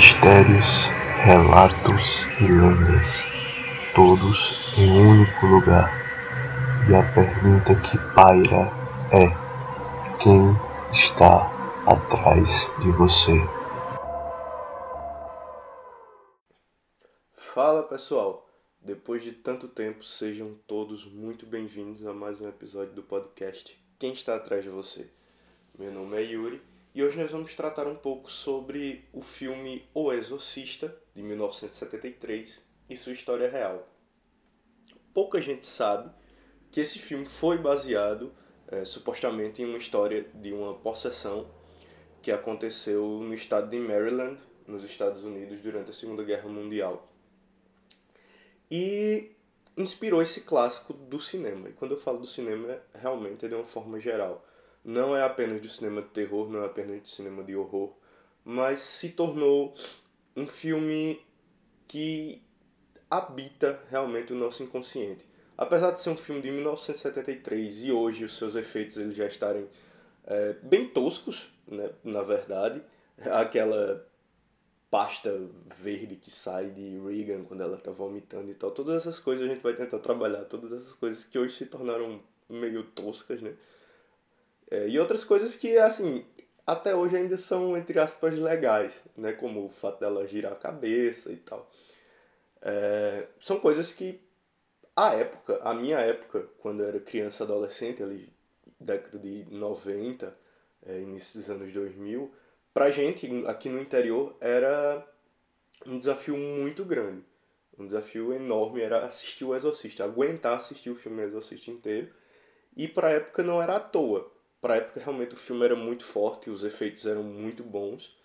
Mistérios, relatos e lendas, todos em um único lugar. E a pergunta que paira é: quem está atrás de você? Fala pessoal! Depois de tanto tempo, sejam todos muito bem-vindos a mais um episódio do podcast Quem está atrás de você? Meu nome é Yuri e hoje nós vamos tratar um pouco sobre o filme O Exorcista, de 1973, e sua história real. Pouca gente sabe que esse filme foi baseado é, supostamente em uma história de uma possessão que aconteceu no estado de Maryland, nos Estados Unidos, durante a Segunda Guerra Mundial. E inspirou esse clássico do cinema. E quando eu falo do cinema, realmente é de uma forma geral não é apenas do cinema de terror, não é apenas do cinema de horror, mas se tornou um filme que habita realmente o nosso inconsciente. Apesar de ser um filme de 1973 e hoje os seus efeitos eles já estarem é, bem toscos, né, na verdade, aquela pasta verde que sai de Regan quando ela está vomitando e tal, todas essas coisas a gente vai tentar trabalhar, todas essas coisas que hoje se tornaram meio toscas, né? É, e outras coisas que, assim, até hoje ainda são, entre aspas, legais, né? Como o fato dela girar a cabeça e tal. É, são coisas que, a época, a minha época, quando eu era criança, adolescente, ali, década de 90, é, início dos anos 2000, pra gente, aqui no interior, era um desafio muito grande. Um desafio enorme era assistir o Exorcista, aguentar assistir o filme Exorcista inteiro. E pra época não era à toa para época realmente o filme era muito forte, os efeitos eram muito bons.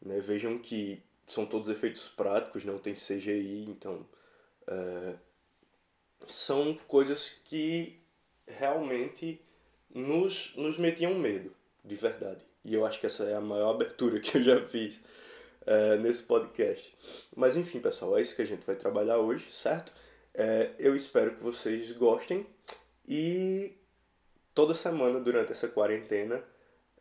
Né? Vejam que são todos efeitos práticos, não tem CGI, então é, são coisas que realmente nos, nos metiam medo, de verdade. E eu acho que essa é a maior abertura que eu já fiz é, nesse podcast. Mas enfim, pessoal, é isso que a gente vai trabalhar hoje, certo? É, eu espero que vocês gostem e toda semana durante essa quarentena.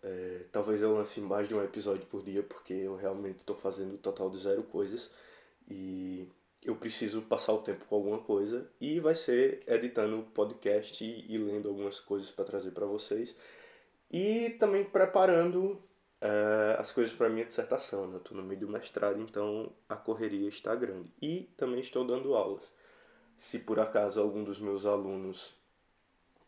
É, talvez eu lance mais de um episódio por dia, porque eu realmente estou fazendo um total de zero coisas e eu preciso passar o tempo com alguma coisa e vai ser editando podcast e, e lendo algumas coisas para trazer para vocês e também preparando é, as coisas para minha dissertação. Né? Estou no meio do mestrado, então a correria está grande e também estou dando aulas. Se por acaso algum dos meus alunos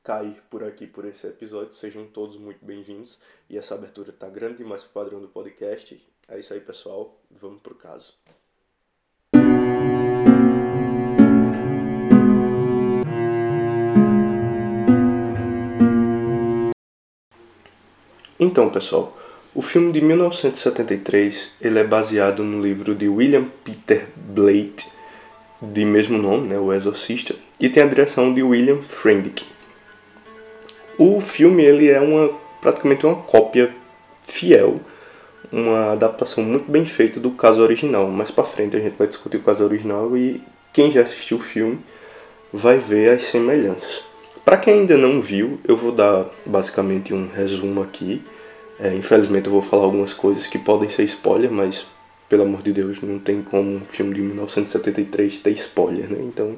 cair por aqui por esse episódio. Sejam todos muito bem-vindos. E essa abertura tá grande demais pro padrão do podcast. É isso aí, pessoal. Vamos pro caso. Então, pessoal, o filme de 1973 ele é baseado no livro de William Peter Blatty, de mesmo nome, né, O Exorcista, e tem a direção de William Friedkin. O filme ele é uma praticamente uma cópia fiel, uma adaptação muito bem feita do caso original. Mais para frente a gente vai discutir o caso original e quem já assistiu o filme vai ver as semelhanças. Para quem ainda não viu, eu vou dar basicamente um resumo aqui. É, infelizmente eu vou falar algumas coisas que podem ser spoiler, mas pelo amor de Deus, não tem como um filme de 1973 ter spoiler, né? Então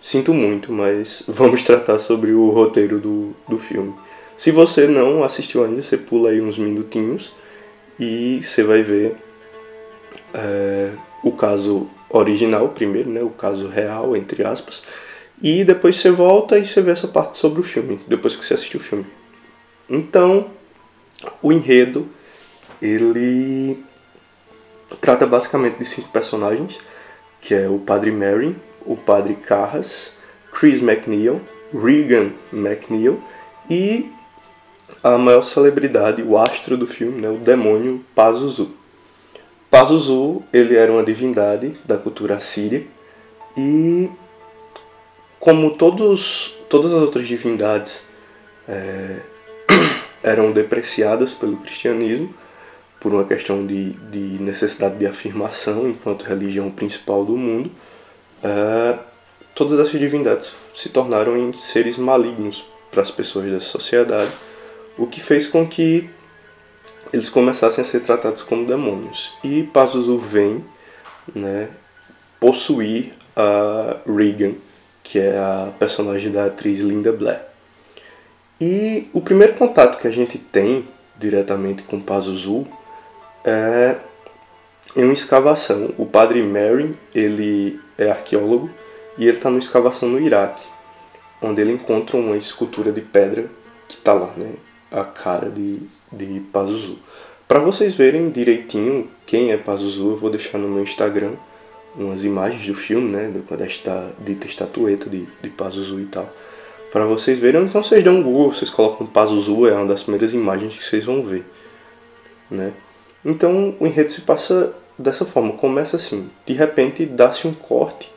Sinto muito, mas vamos tratar sobre o roteiro do, do filme. Se você não assistiu ainda, você pula aí uns minutinhos e você vai ver é, o caso original primeiro, né, o caso real, entre aspas, e depois você volta e você vê essa parte sobre o filme, depois que você assistiu o filme. Então, o enredo, ele trata basicamente de cinco personagens, que é o Padre Mary, o padre Carras, Chris McNeil, Regan McNeil e a maior celebridade, o astro do filme, né, o demônio Pazuzu. Pazuzu, ele era uma divindade da cultura assíria e como todos, todas as outras divindades é, eram depreciadas pelo cristianismo por uma questão de, de necessidade de afirmação enquanto religião principal do mundo, uh, todas essas divindades se tornaram em seres malignos para as pessoas da sociedade, o que fez com que eles começassem a ser tratados como demônios. E Pazuzu vem né, possuir a Regan, que é a personagem da atriz Linda Blair. E o primeiro contato que a gente tem diretamente com Pazuzu é em uma escavação. O padre Mary, ele é arqueólogo e ele está numa escavação no Iraque, onde ele encontra uma escultura de pedra que está lá, né? A cara de, de Pazuzu. Para vocês verem direitinho quem é Pazuzu, eu vou deixar no meu Instagram umas imagens do filme, né? Desta dita estatueta de, de Pazuzu e tal. Para vocês verem, então vocês dão um Google, vocês colocam Pazuzu, é uma das primeiras imagens que vocês vão ver, né? Então o enredo se passa dessa forma, começa assim, de repente dá-se um corte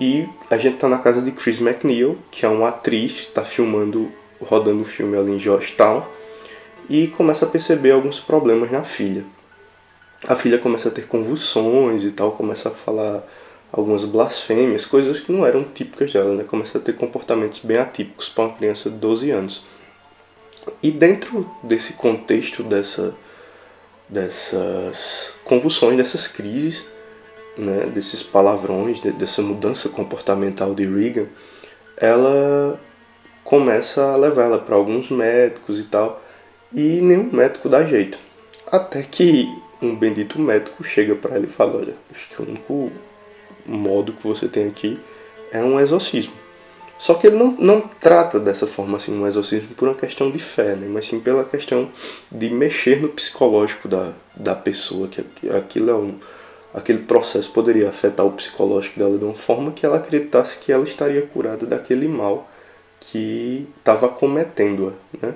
e a gente tá na casa de Chris McNeil, que é uma atriz, está filmando, rodando o filme ali em Georgetown, e começa a perceber alguns problemas na filha. A filha começa a ter convulsões e tal, começa a falar algumas blasfêmias, coisas que não eram típicas dela, né? Começa a ter comportamentos bem atípicos para uma criança de 12 anos. E dentro desse contexto dessa dessas convulsões, dessas crises, né, desses palavrões, de, dessa mudança comportamental de Regan, ela começa a levar ela para alguns médicos e tal, e nenhum médico dá jeito. Até que um bendito médico chega para ela e fala: Olha, acho que o único modo que você tem aqui é um exorcismo. Só que ele não, não trata dessa forma assim, um exorcismo por uma questão de fé, né? mas sim pela questão de mexer no psicológico da, da pessoa, que, que aquilo é um, aquele processo poderia afetar o psicológico dela de uma forma que ela acreditasse que ela estaria curada daquele mal que estava cometendo-a. Né?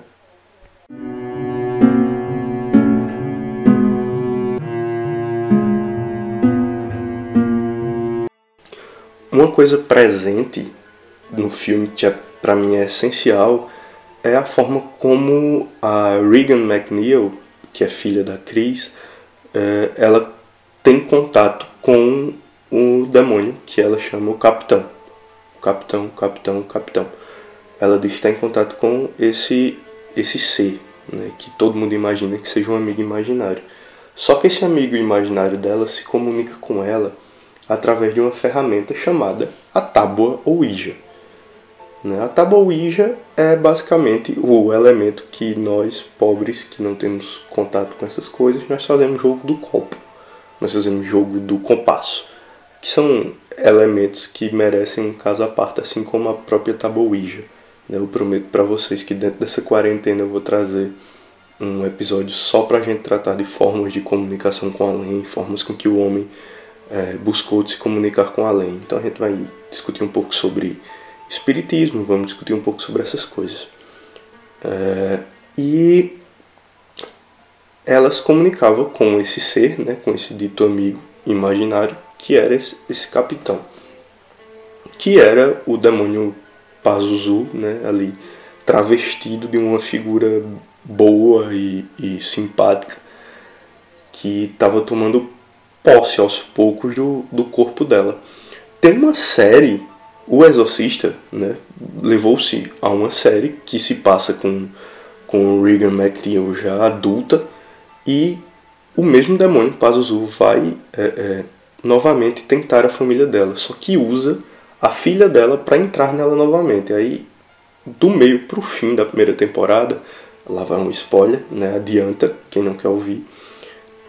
Uma coisa presente no filme que é, para mim é essencial é a forma como a Regan McNeil, que é filha da Chris, é, ela tem contato com o demônio que ela chama o Capitão. O Capitão, o Capitão, o Capitão. Ela diz que está em contato com esse esse ser, né, que todo mundo imagina que seja um amigo imaginário. Só que esse amigo imaginário dela se comunica com ela através de uma ferramenta chamada a tábua Ouija. Né? A tábua é basicamente o elemento que nós, pobres, que não temos contato com essas coisas, nós fazemos jogo do copo, nós fazemos jogo do compasso, que são elementos que merecem um caso à parte, assim como a própria tábua. Né? Eu prometo para vocês que dentro dessa quarentena eu vou trazer um episódio só para a gente tratar de formas de comunicação com além, formas com que o homem é, buscou se comunicar com além. Então a gente vai discutir um pouco sobre espiritismo, vamos discutir um pouco sobre essas coisas. É, e elas comunicavam com esse ser, né, com esse dito amigo imaginário, que era esse, esse capitão, que era o demônio Pazuzu, né, ali travestido de uma figura boa e, e simpática, que estava tomando posse aos poucos do, do corpo dela. Tem uma série o Exorcista né, levou-se a uma série que se passa com, com Regan McNeil já adulta e o mesmo demônio Pazuzu vai é, é, novamente tentar a família dela, só que usa a filha dela para entrar nela novamente. Aí, do meio para o fim da primeira temporada, lá vai um spoiler, né, adianta, quem não quer ouvir,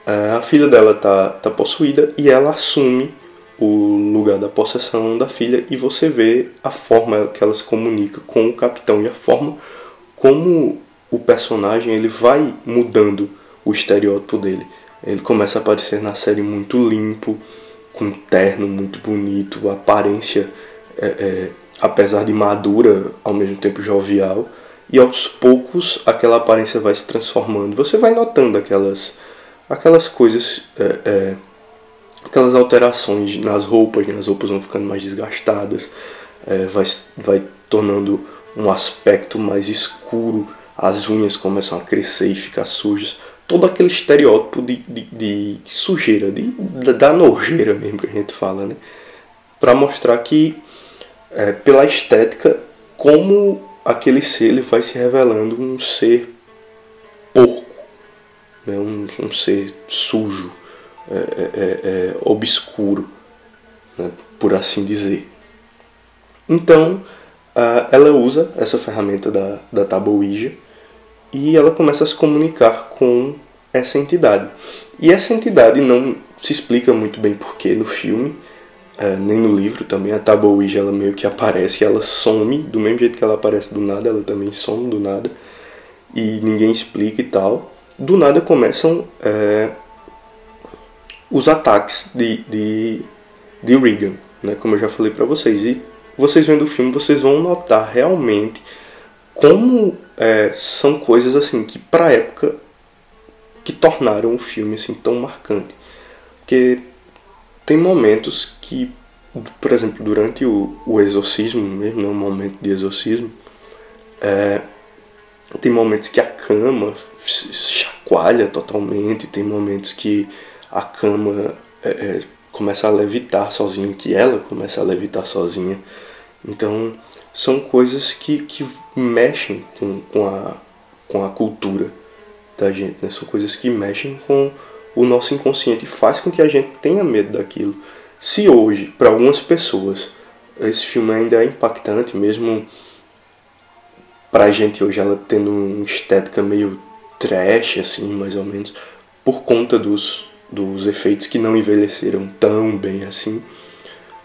é, a filha dela tá, tá possuída e ela assume o lugar da possessão da filha e você vê a forma que ela se comunica com o capitão e a forma como o personagem ele vai mudando o estereótipo dele. Ele começa a aparecer na série muito limpo, com terno muito bonito, aparência, é, é, apesar de madura, ao mesmo tempo jovial, e aos poucos aquela aparência vai se transformando. Você vai notando aquelas, aquelas coisas. É, é aquelas alterações nas roupas, né? as roupas vão ficando mais desgastadas, é, vai, vai tornando um aspecto mais escuro, as unhas começam a crescer e ficar sujas, todo aquele estereótipo de, de, de sujeira, de, da nojeira mesmo que a gente fala, né? para mostrar que é, pela estética como aquele ser ele vai se revelando um ser porco, né? um, um ser sujo, é, é, é, é obscuro, né? por assim dizer. Então, ela usa essa ferramenta da, da tábua Ouija e ela começa a se comunicar com essa entidade. E essa entidade não se explica muito bem porquê no filme, é, nem no livro também. A tábua Ouija ela meio que aparece, ela some, do mesmo jeito que ela aparece do nada, ela também some do nada. E ninguém explica e tal. Do nada começam os ataques de, de, de Regan, né, como eu já falei para vocês. E vocês vendo o filme, vocês vão notar realmente como é, são coisas assim que para época que tornaram o filme assim tão marcante. Porque tem momentos que, por exemplo, durante o, o exorcismo, mesmo né, momento de exorcismo, é, tem momentos que a cama chacoalha totalmente, tem momentos que a cama é, é, começa a levitar sozinha, que ela começa a levitar sozinha. Então, são coisas que, que mexem com, com, a, com a cultura da gente, né? São coisas que mexem com o nosso inconsciente e faz com que a gente tenha medo daquilo. Se hoje, para algumas pessoas, esse filme ainda é impactante, mesmo pra gente hoje ela tendo uma estética meio trash, assim, mais ou menos, por conta dos, dos efeitos que não envelheceram tão bem assim.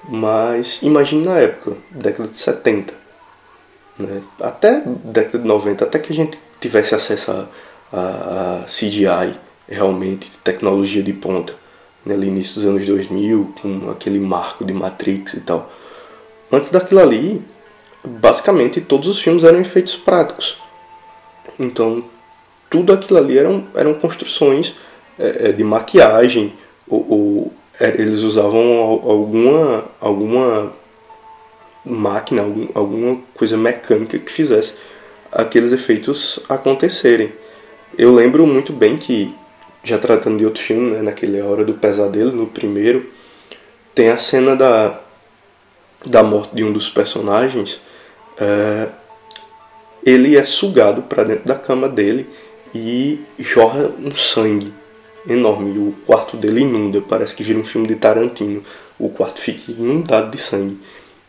Mas imagine na época, década de 70, né? até década de 90, até que a gente tivesse acesso a, a, a CGI, realmente, tecnologia de ponta, né? ali início dos anos 2000, com aquele marco de Matrix e tal. Antes daquilo ali, basicamente todos os filmes eram efeitos práticos. Então, tudo aquilo ali eram, eram construções é, de maquiagem ou, ou é, eles usavam alguma, alguma máquina, alguma coisa mecânica que fizesse aqueles efeitos acontecerem. Eu lembro muito bem que, já tratando de outro filme, né, naquele Hora do Pesadelo, no primeiro, tem a cena da, da morte de um dos personagens. É, ele é sugado para dentro da cama dele e jorra um sangue enorme. O quarto dele inunda, parece que vira um filme de Tarantino. O quarto fica inundado de sangue.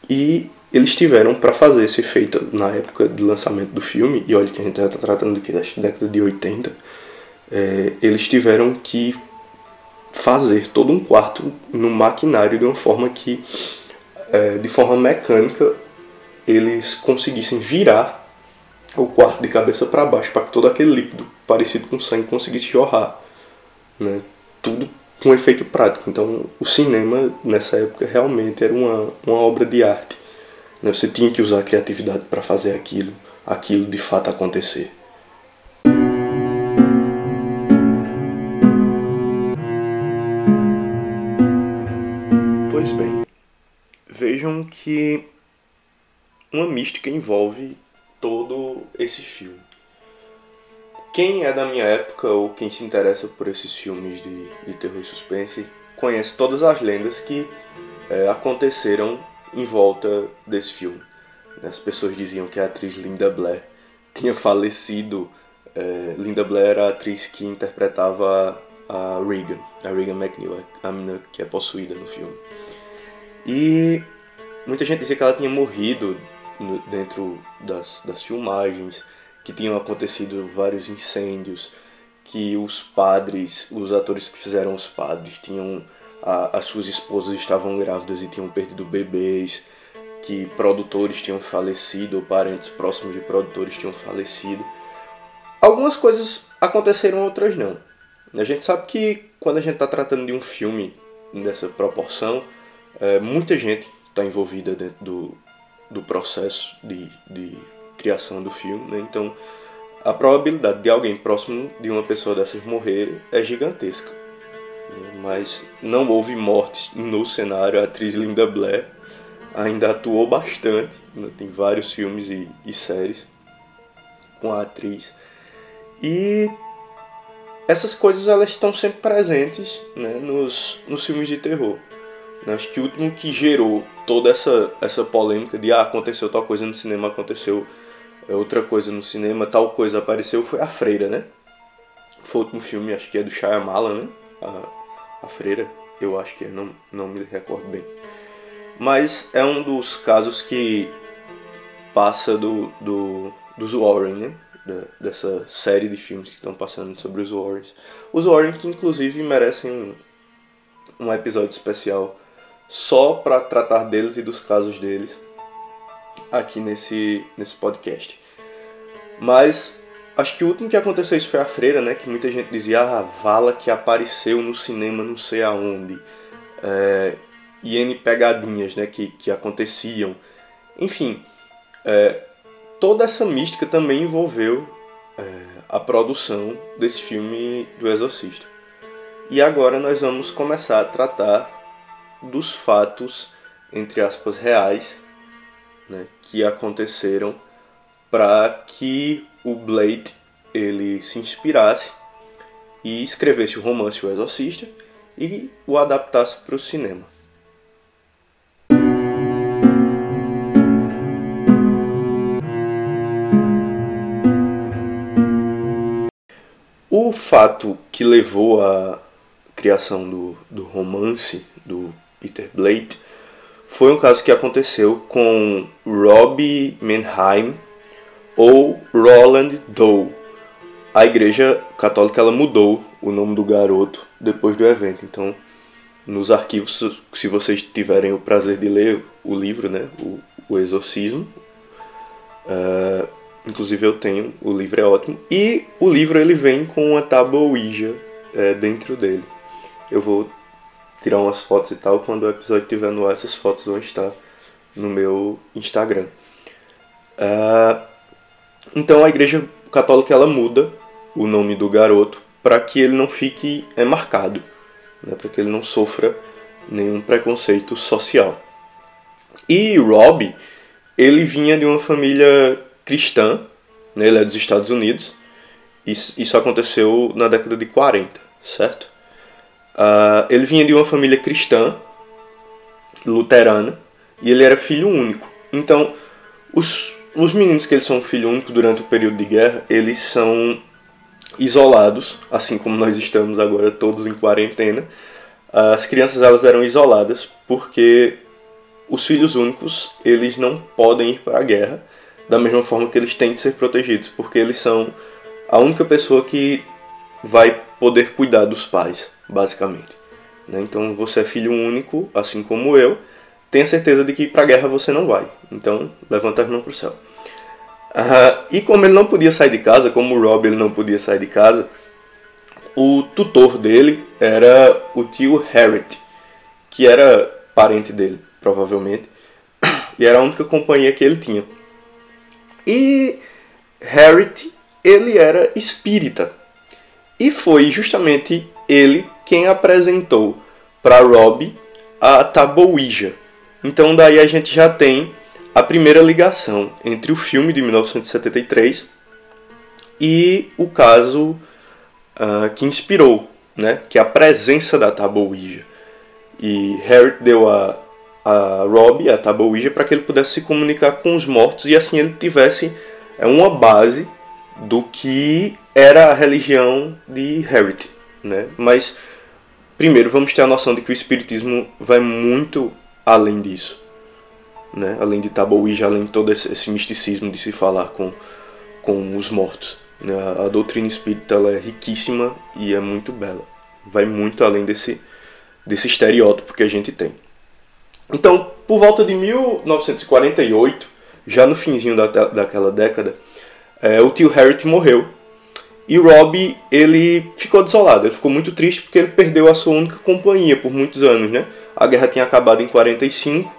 E eles tiveram para fazer esse efeito na época do lançamento do filme, e olha que a gente está tratando do que da década de 80, é, eles tiveram que fazer todo um quarto no maquinário de uma forma que, é, de forma mecânica, eles conseguissem virar o quarto de cabeça para baixo para que todo aquele líquido parecido com sangue conseguisse jorrar né? Tudo com efeito prático. Então, o cinema nessa época realmente era uma, uma obra de arte. Né? Você tinha que usar a criatividade para fazer aquilo, aquilo de fato acontecer. Pois bem, vejam que uma mística envolve todo esse filme. Quem é da minha época ou quem se interessa por esses filmes de, de terror e suspense conhece todas as lendas que é, aconteceram em volta desse filme. As pessoas diziam que a atriz Linda Blair tinha falecido. É, Linda Blair era a atriz que interpretava a Regan, a Regan McNeil, a menina que é possuída no filme. E muita gente dizia que ela tinha morrido dentro das, das filmagens que tinham acontecido vários incêndios, que os padres, os atores que fizeram os padres, tinham a, as suas esposas estavam grávidas e tinham perdido bebês, que produtores tinham falecido, ou parentes próximos de produtores tinham falecido. Algumas coisas aconteceram, outras não. A gente sabe que quando a gente está tratando de um filme dessa proporção, é, muita gente está envolvida dentro do, do processo de, de criação do filme, né? Então, a probabilidade de alguém próximo de uma pessoa dessas morrer é gigantesca. Mas não houve mortes no cenário. A atriz Linda Blair ainda atuou bastante. Né? Tem vários filmes e, e séries com a atriz. E essas coisas elas estão sempre presentes né, nos, nos filmes de terror. Acho que o último que gerou toda essa, essa polêmica de ah, aconteceu tal coisa no cinema, aconteceu outra coisa no cinema, tal coisa apareceu, foi a Freira, né? Foi o último filme, acho que é do Shyamalan, né? A, a Freira, eu acho que é, não, não me recordo bem. Mas é um dos casos que passa do, do, dos Warren, né? Da, dessa série de filmes que estão passando sobre os Warrens. Os Warren que inclusive merecem um, um episódio especial só para tratar deles e dos casos deles aqui nesse, nesse podcast. Mas acho que o último que aconteceu isso foi a Freira, né? Que muita gente dizia, ah, a vala que apareceu no cinema não sei aonde. É, e N pegadinhas, né? Que, que aconteciam. Enfim, é, toda essa mística também envolveu é, a produção desse filme do Exorcista. E agora nós vamos começar a tratar dos fatos, entre aspas, reais, né, que aconteceram para que o Blade ele se inspirasse e escrevesse o romance O Exorcista e o adaptasse para o cinema. O fato que levou à criação do, do romance do Peter Blade foi um caso que aconteceu com Robbie Menheim ou Roland Doe. A igreja católica ela mudou o nome do garoto depois do evento. Então, nos arquivos, se vocês tiverem o prazer de ler o livro, né, o, o Exorcismo, uh, inclusive eu tenho, o livro é ótimo. E o livro ele vem com uma tábua Ouija uh, dentro dele. Eu vou tirar umas fotos e tal. Quando o episódio estiver no ar, essas fotos vão estar no meu Instagram. Uh, então a Igreja Católica ela muda o nome do garoto para que ele não fique é, marcado, né, para que ele não sofra nenhum preconceito social. E Rob, ele vinha de uma família cristã, né, ele é dos Estados Unidos, isso, isso aconteceu na década de 40, certo? Uh, ele vinha de uma família cristã, luterana, e ele era filho único. Então, os, os meninos que eles são filho único durante o período de guerra, eles são isolados, assim como nós estamos agora todos em quarentena. As crianças elas eram isoladas porque os filhos únicos eles não podem ir para a guerra da mesma forma que eles têm de ser protegidos, porque eles são a única pessoa que vai poder cuidar dos pais basicamente. Né? Então você é filho único, assim como eu, tenha certeza de que para a guerra você não vai. Então levanta as mãos para o céu. Uh, e como ele não podia sair de casa, como o Rob ele não podia sair de casa, o tutor dele era o tio Harriet, que era parente dele, provavelmente, e era a única companhia que ele tinha. E Harriet, ele era espírita. E foi justamente ele quem apresentou para Rob a Taboija. Então daí a gente já tem a primeira ligação entre o filme de 1973 e o caso uh, que inspirou, né? que é a presença da Taboija. E Harry deu a, a Rob a Taboija para que ele pudesse se comunicar com os mortos e assim ele tivesse é, uma base do que era a religião de Harry. Né? Mas primeiro vamos ter a noção de que o espiritismo vai muito além disso, né? Além de Taboija, além de todo esse, esse, misticismo de se falar com com os mortos. Né? A, a doutrina espírita é riquíssima e é muito bela. Vai muito além desse desse estereótipo que a gente tem. Então, por volta de 1948, já no finzinho da, daquela década, é, o tio Harriet morreu e Rob, ele ficou desolado, ele ficou muito triste porque ele perdeu a sua única companhia por muitos anos, né? A guerra tinha acabado em 45,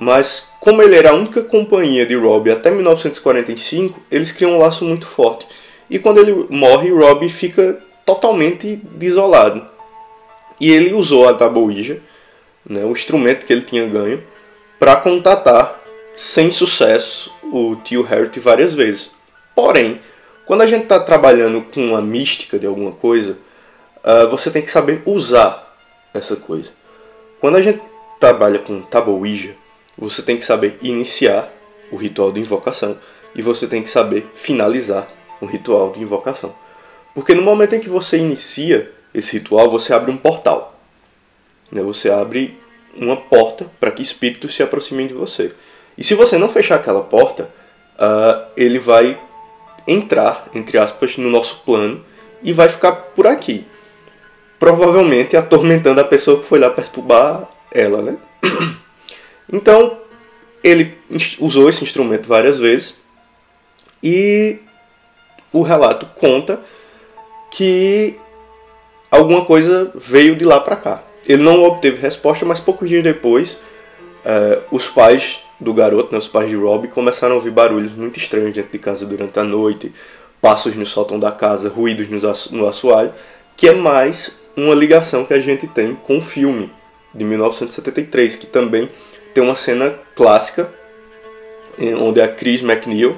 mas como ele era a única companhia de Rob até 1945, eles criam um laço muito forte. E quando ele morre, Rob fica totalmente desolado. E ele usou a taboija, né, o instrumento que ele tinha ganho, para contatar sem sucesso o tio Harriet várias vezes. Porém, quando a gente está trabalhando com a mística de alguma coisa, uh, você tem que saber usar essa coisa. Quando a gente trabalha com Taboija, você tem que saber iniciar o ritual de invocação e você tem que saber finalizar o ritual de invocação. Porque no momento em que você inicia esse ritual, você abre um portal. Né? Você abre uma porta para que espíritos se aproximem de você. E se você não fechar aquela porta, uh, ele vai entrar, entre aspas, no nosso plano e vai ficar por aqui. Provavelmente atormentando a pessoa que foi lá perturbar ela, né? Então, ele usou esse instrumento várias vezes e o relato conta que alguma coisa veio de lá para cá. Ele não obteve resposta, mas poucos dias depois, uh, os pais do garoto, né, os pais de Rob, começaram a ouvir barulhos muito estranhos dentro de casa durante a noite, passos no sótão da casa, ruídos no assoalho, que é mais uma ligação que a gente tem com o filme de 1973, que também tem uma cena clássica onde a Chris McNeil,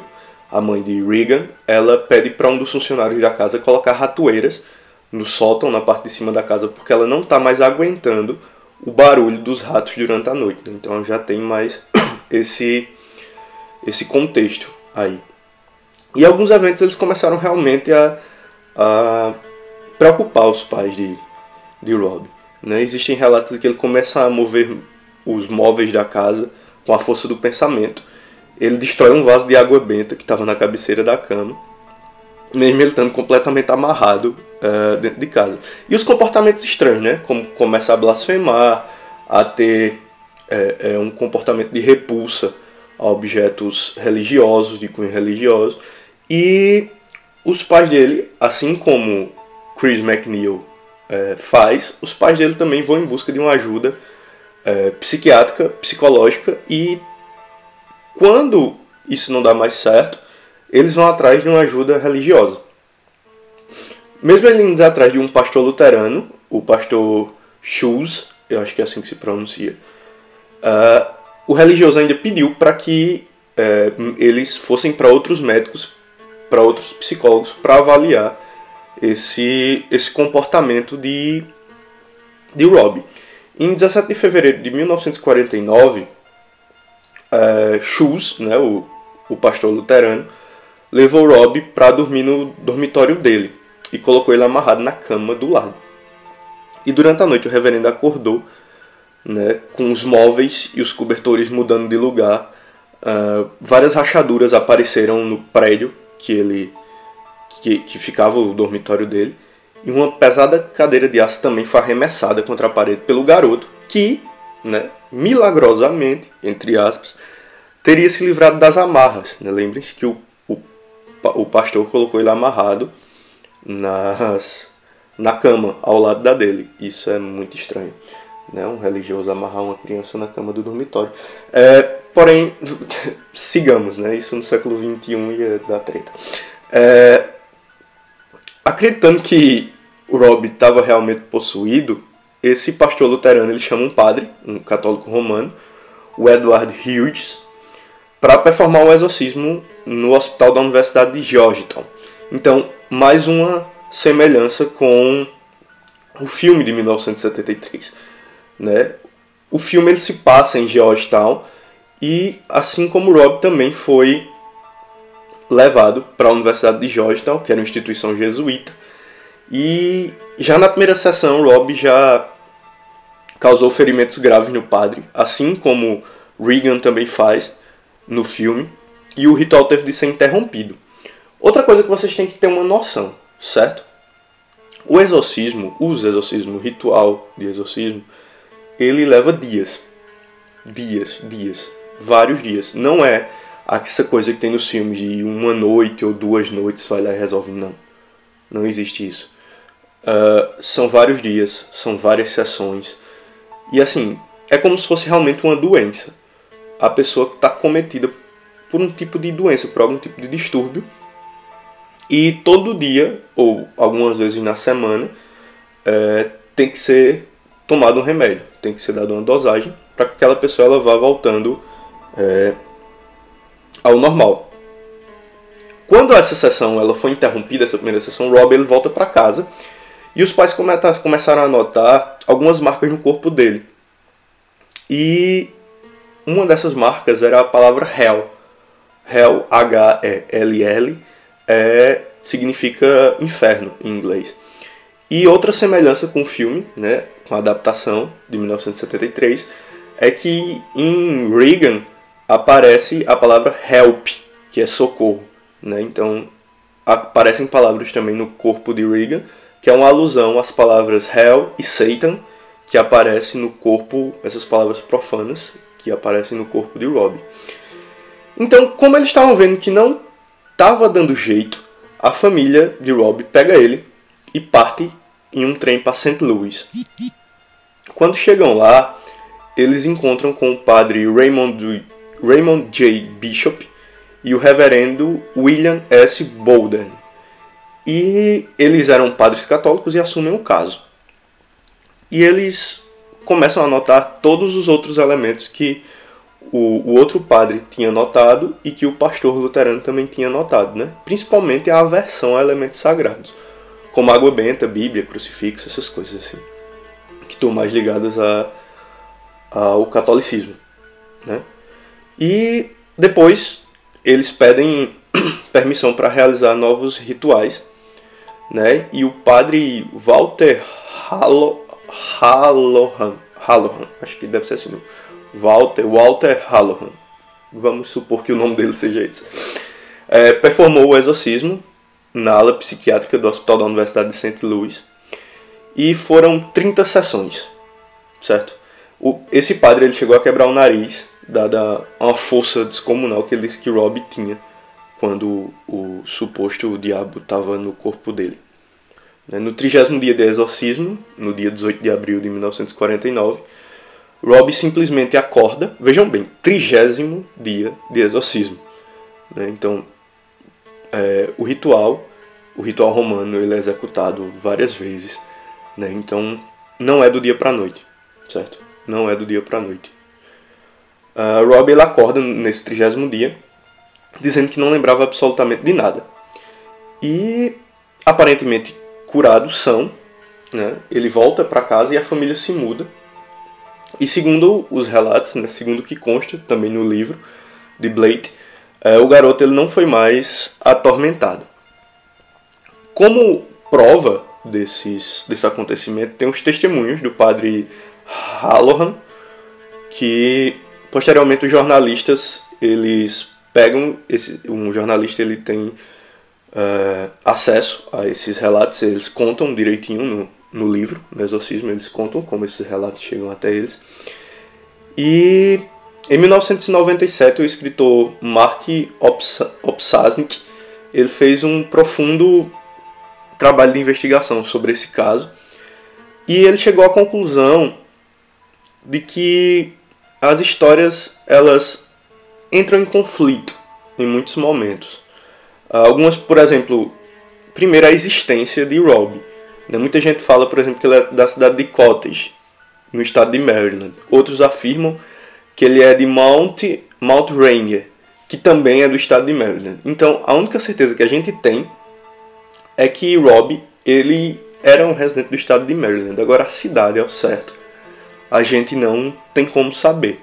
a mãe de Regan, ela pede para um dos funcionários da casa colocar ratoeiras no sótão, na parte de cima da casa, porque ela não está mais aguentando o barulho dos ratos durante a noite. Né? Então já tem mais esse esse contexto aí. E alguns eventos eles começaram realmente a, a preocupar os pais de, de Rob. Né? Existem relatos de que ele começa a mover os móveis da casa com a força do pensamento. Ele destrói um vaso de água benta que estava na cabeceira da cama mesmo ele estando completamente amarrado uh, dentro de casa. E os comportamentos estranhos, né? Como começa a blasfemar, a ter é, é, um comportamento de repulsa a objetos religiosos, de cunho religioso. E os pais dele, assim como Chris McNeil é, faz, os pais dele também vão em busca de uma ajuda é, psiquiátrica, psicológica e quando isso não dá mais certo, eles vão atrás de uma ajuda religiosa. Mesmo ele indo atrás de um pastor luterano, o pastor Schulz, eu acho que é assim que se pronuncia, uh, o religioso ainda pediu para que uh, eles fossem para outros médicos, para outros psicólogos, para avaliar esse, esse comportamento de, de Rob. Em 17 de fevereiro de 1949, uh, Schulz, né, o, o pastor luterano, levou Rob para dormir no dormitório dele e colocou ele amarrado na cama do lado. E durante a noite o reverendo acordou, né, com os móveis e os cobertores mudando de lugar. Uh, várias rachaduras apareceram no prédio que ele que, que ficava o dormitório dele e uma pesada cadeira de aço também foi arremessada contra a parede pelo garoto que, né, milagrosamente, entre aspas, teria se livrado das amarras. Né? Lembrem-se que o o pastor colocou ele amarrado nas, na cama, ao lado da dele. Isso é muito estranho. Né? Um religioso amarrar uma criança na cama do dormitório. É, porém, sigamos, né? Isso no século XXI ia dar treta. É, acreditando que o Rob estava realmente possuído, esse pastor luterano ele chama um padre, um católico romano, o Edward Hughes, para performar um exorcismo no hospital da Universidade de Georgetown. Então, mais uma semelhança com o filme de 1973. Né? O filme ele se passa em Georgetown e, assim como Rob também foi levado para a Universidade de Georgetown, que era uma instituição jesuíta. E já na primeira sessão, Rob já causou ferimentos graves no padre, assim como Regan também faz no filme e o ritual teve de ser interrompido. Outra coisa que vocês têm que ter uma noção, certo? O exorcismo, os exorcismos, o ritual de exorcismo, ele leva dias. Dias, dias. Vários dias. Não é essa coisa que tem nos filmes de uma noite ou duas noites vai lá e resolve. Não. Não existe isso. Uh, são vários dias, são várias sessões. E assim, é como se fosse realmente uma doença a pessoa que está cometida por um tipo de doença, por algum tipo de distúrbio. E todo dia, ou algumas vezes na semana, é, tem que ser tomado um remédio, tem que ser dado uma dosagem para que aquela pessoa ela vá voltando é, ao normal. Quando essa sessão ela foi interrompida, essa primeira sessão, Rob ele volta para casa e os pais começaram a notar algumas marcas no corpo dele. E uma dessas marcas era a palavra Hell. Hell, H-E-L-L, é significa inferno em inglês. E outra semelhança com o filme, né, com a adaptação de 1973, é que em Reagan aparece a palavra help, que é socorro. Né? Então aparecem palavras também no corpo de Reagan, que é uma alusão às palavras hell e Satan, que aparecem no corpo, essas palavras profanas, que aparecem no corpo de Rob. Então, como eles estavam vendo que não estava dando jeito, a família de Rob pega ele e parte em um trem para St. Louis. Quando chegam lá, eles encontram com o padre Raymond, Raymond J. Bishop e o reverendo William S. Bolden. E eles eram padres católicos e assumem o caso. E eles começam a notar todos os outros elementos que o, o, outro padre tinha notado e que o pastor luterano também tinha notado, né? principalmente a aversão a elementos sagrados, como água benta, Bíblia, crucifixo, essas coisas assim, que estão mais ligadas a, ao catolicismo. Né? E depois eles pedem permissão para realizar novos rituais, né? e o padre Walter Halloran, Halloran, acho que deve ser assim, Walter, Walter Halloran, vamos supor que o nome dele seja esse, é, performou o exorcismo na ala psiquiátrica do Hospital da Universidade de St. Louis e foram 30 sessões, certo? O, esse padre ele chegou a quebrar o nariz, dada uma força descomunal que ele disse que Rob tinha quando o suposto diabo estava no corpo dele. Né, no trigésimo dia de exorcismo, no dia 18 de abril de 1949, Rob simplesmente acorda, vejam bem, trigésimo dia de exorcismo. Né? Então, é, o ritual, o ritual romano, ele é executado várias vezes. Né? Então, não é do dia para a noite, certo? Não é do dia para a noite. Uh, Rob ele acorda nesse trigésimo dia, dizendo que não lembrava absolutamente de nada. E, aparentemente curados são, né? ele volta para casa e a família se muda e segundo os relatos, né, segundo o que consta também no livro de Blake, é, o garoto ele não foi mais atormentado. Como prova desses, desse acontecimento, tem os testemunhos do padre Halloran, que posteriormente os jornalistas eles pegam esse, um jornalista ele tem uh, acesso a esses relatos, eles contam direitinho no, no livro, no Exorcismo, eles contam como esses relatos chegam até eles. E em 1997, o escritor Mark Opsasnik ele fez um profundo trabalho de investigação sobre esse caso e ele chegou à conclusão de que as histórias elas entram em conflito em muitos momentos. Algumas, por exemplo, primeiro a existência de Rob né? Muita gente fala, por exemplo, que ele é da cidade de Cottage, no estado de Maryland. Outros afirmam que ele é de Mount, Mount Rainier, que também é do estado de Maryland. Então, a única certeza que a gente tem é que Rob ele era um residente do estado de Maryland. Agora, a cidade, ao certo, a gente não tem como saber.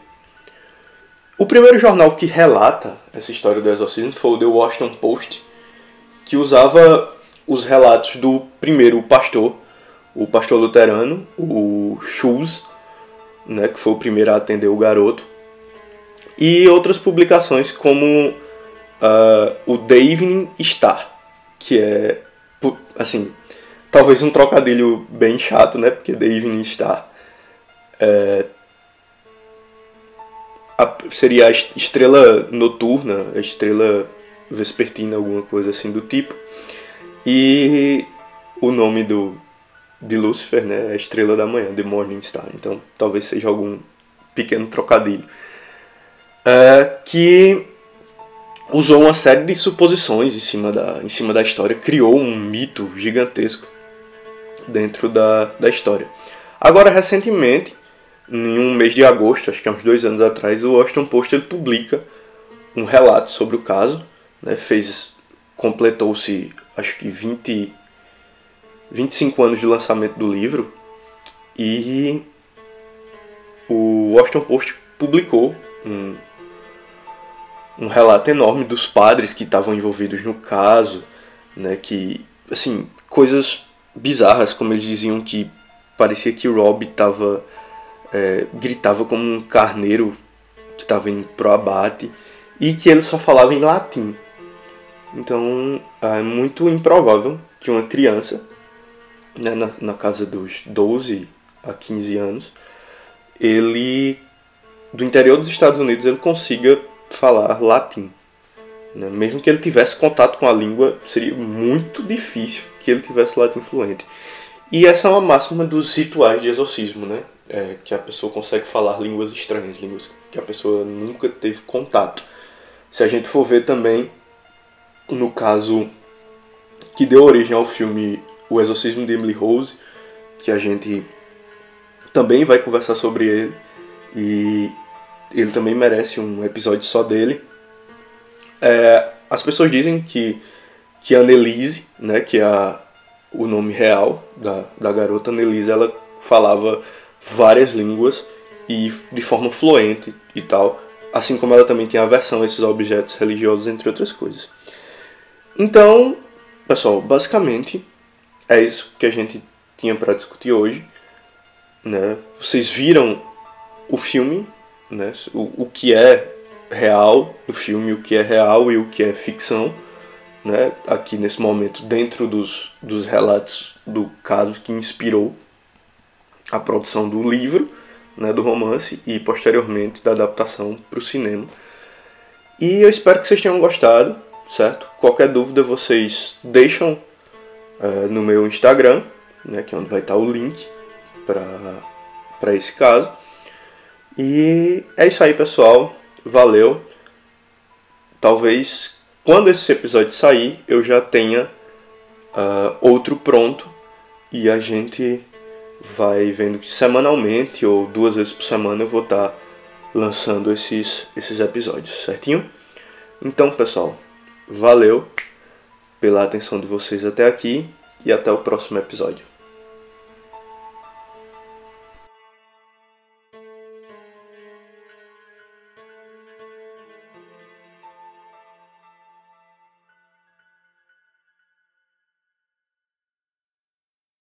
O primeiro jornal que relata essa história do exorcismo foi o The Washington Post, que usava os relatos do primeiro pastor, o pastor luterano, o Schulz, né, que foi o primeiro a atender o garoto, e outras publicações como uh, o The Evening Star, que é, assim, talvez um trocadilho bem chato, né, porque Evening Star é, a, seria a estrela noturna, a estrela vespertina, alguma coisa assim do tipo. E o nome do, de Lúcifer né, é a estrela da manhã, The Morning Star. Então talvez seja algum pequeno trocadilho. É, que usou uma série de suposições em cima, da, em cima da história, criou um mito gigantesco dentro da, da história. Agora, recentemente, em um mês de agosto, acho que há uns dois anos atrás, o Washington Post ele publica um relato sobre o caso, né, fez completou-se acho que 20, 25 anos de lançamento do livro e o Washington Post publicou um, um relato enorme dos padres que estavam envolvidos no caso, né, que, assim, coisas bizarras, como eles diziam que parecia que Rob tava, é, gritava como um carneiro que estava indo pro abate e que ele só falava em latim. Então é muito improvável que uma criança, né, na, na casa dos 12 a 15 anos, ele do interior dos Estados Unidos ele consiga falar latim. Né? Mesmo que ele tivesse contato com a língua, seria muito difícil que ele tivesse latim fluente. E essa é uma máxima dos rituais de exorcismo, né? É, que a pessoa consegue falar línguas estranhas, línguas que a pessoa nunca teve contato. Se a gente for ver também, no caso que deu origem ao filme O Exorcismo de Emily Rose, que a gente também vai conversar sobre ele, e ele também merece um episódio só dele. É, as pessoas dizem que, que a Annelise, né, que é a, o nome real da, da garota Annelise, ela falava várias línguas e de forma fluente e tal, assim como ela também tinha aversão a esses objetos religiosos, entre outras coisas. Então, pessoal, basicamente é isso que a gente tinha para discutir hoje. Né? Vocês viram o filme, né? o, o que é real no filme, o que é real e o que é ficção, né? aqui nesse momento, dentro dos, dos relatos do caso que inspirou a produção do livro, né, do romance e posteriormente da adaptação para o cinema. E eu espero que vocês tenham gostado, certo? Qualquer dúvida vocês deixam uh, no meu Instagram, né, que é onde vai estar o link para esse caso. E é isso aí, pessoal. Valeu. Talvez quando esse episódio sair eu já tenha uh, outro pronto e a gente vai vendo que semanalmente ou duas vezes por semana eu vou estar tá lançando esses, esses episódios, certinho? Então, pessoal, valeu pela atenção de vocês até aqui e até o próximo episódio.